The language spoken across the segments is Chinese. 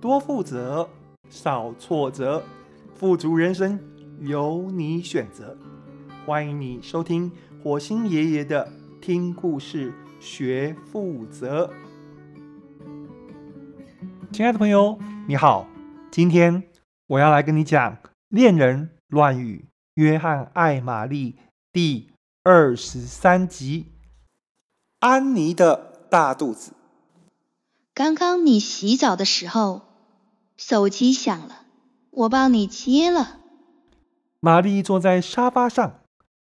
多负责，少挫折，富足人生由你选择。欢迎你收听火星爷爷的听故事学负责。亲爱的朋友，你好，今天我要来跟你讲《恋人乱语：约翰艾玛丽》第二十三集：安妮的大肚子。刚刚你洗澡的时候，手机响了，我帮你接了。玛丽坐在沙发上，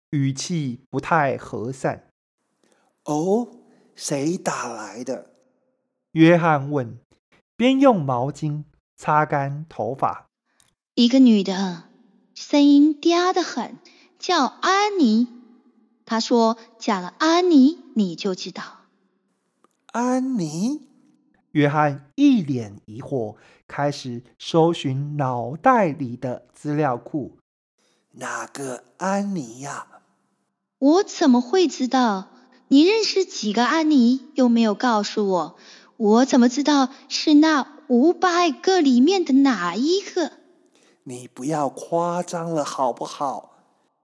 语气不太和善。哦，谁打来的？约翰问，边用毛巾擦干头发。一个女的，声音嗲得很，叫安妮。她说嫁了安妮，你就知道。安妮？约翰一脸疑惑，开始搜寻脑袋里的资料库。哪个安妮呀？我怎么会知道？你认识几个安妮？又没有告诉我，我怎么知道是那五百个里面的哪一个？你不要夸张了，好不好？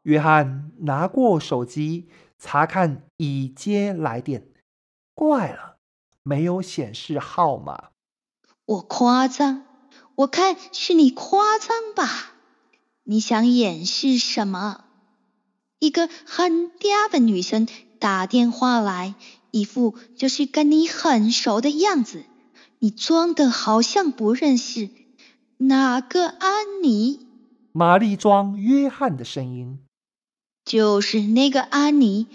约翰拿过手机查看已接来电，怪了。没有显示号码。我夸张？我看是你夸张吧？你想掩饰什么？一个很嗲的女生打电话来，一副就是跟你很熟的样子，你装的好像不认识。哪个安妮？玛丽装约翰的声音。就是那个安妮。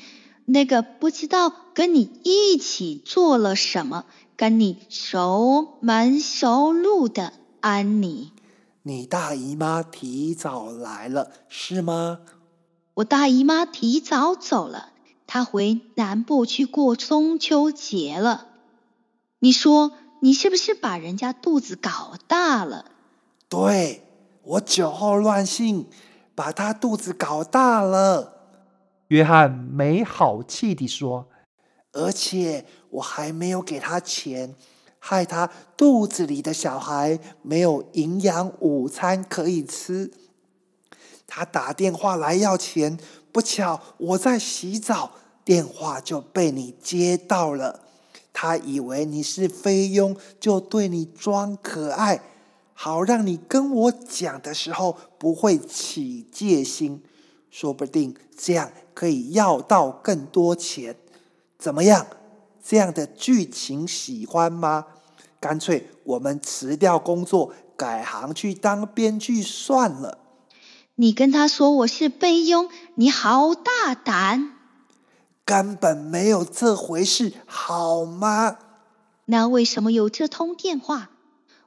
那个不知道跟你一起做了什么，跟你熟门熟路的安妮。你大姨妈提早来了，是吗？我大姨妈提早走了，她回南部去过中秋节了。你说你是不是把人家肚子搞大了？对，我酒后乱性，把她肚子搞大了。约翰没好气地说：“而且我还没有给他钱，害他肚子里的小孩没有营养午餐可以吃。他打电话来要钱，不巧我在洗澡，电话就被你接到了。他以为你是菲佣，就对你装可爱，好让你跟我讲的时候不会起戒心。说不定这样。”可以要到更多钱，怎么样？这样的剧情喜欢吗？干脆我们辞掉工作，改行去当编剧算了。你跟他说我是菲佣，你好大胆！根本没有这回事，好吗？那为什么有这通电话？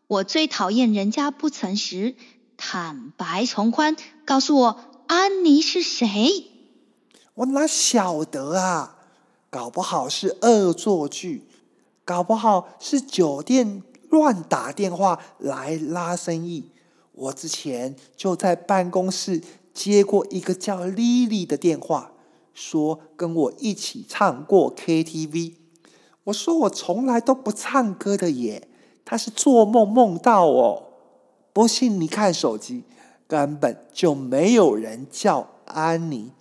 我最讨厌人家不诚实，坦白从宽，告诉我安妮是谁？我哪晓得啊？搞不好是恶作剧，搞不好是酒店乱打电话来拉生意。我之前就在办公室接过一个叫莉莉的电话，说跟我一起唱过 KTV。我说我从来都不唱歌的耶，他是做梦梦到哦。不信你看手机，根本就没有人叫安妮。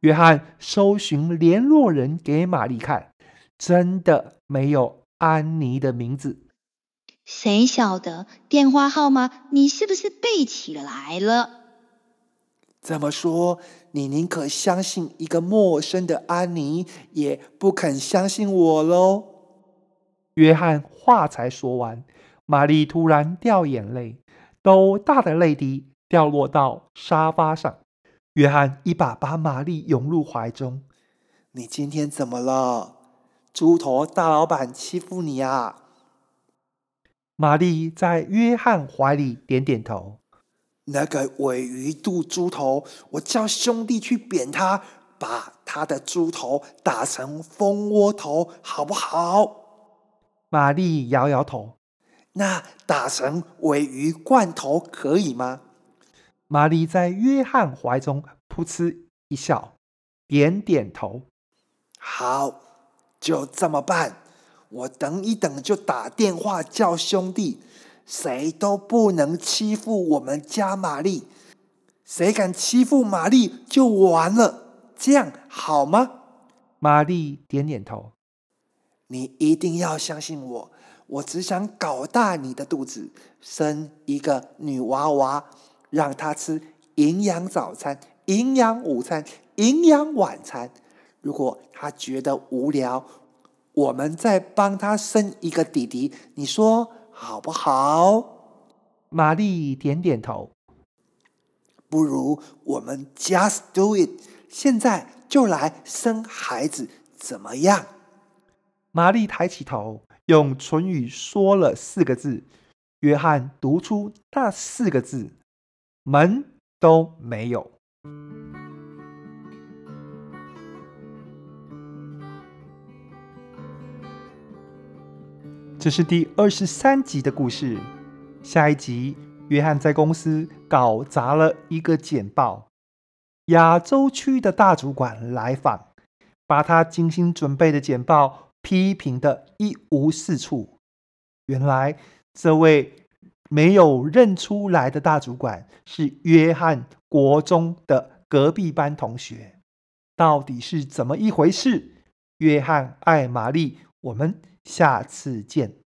约翰搜寻联络人给玛丽看，真的没有安妮的名字。谁晓得电话号码？你是不是背起来了？这么说，你宁可相信一个陌生的安妮，也不肯相信我喽？约翰话才说完，玛丽突然掉眼泪，都大的泪滴掉落到沙发上。约翰一把把玛丽拥入怀中。“你今天怎么了？猪头大老板欺负你啊？”玛丽在约翰怀里点点头。“那个尾鱼肚猪头，我叫兄弟去扁他，把他的猪头打成蜂窝头，好不好？”玛丽摇摇头。“那打成尾鱼罐头可以吗？”玛丽在约翰怀中噗嗤一笑，点点头。好，就这么办。我等一等就打电话叫兄弟。谁都不能欺负我们家玛丽。谁敢欺负玛丽，就完了。这样好吗？玛丽点点头。你一定要相信我，我只想搞大你的肚子，生一个女娃娃，让他吃营养早餐、营养午餐、营养晚餐。如果他觉得无聊，我们再帮他生一个弟弟，你说好不好？玛丽点点头。不如我们 just do it，现在就来生孩子，怎么样？玛丽抬起头，用唇语说了四个字。约翰读出那四个字，门都没有。这是第二十三集的故事，下一集。约翰在公司搞砸了一个简报，亚洲区的大主管来访，把他精心准备的简报批评的一无是处。原来这位没有认出来的大主管是约翰国中的隔壁班同学，到底是怎么一回事？约翰爱玛丽，我们下次见。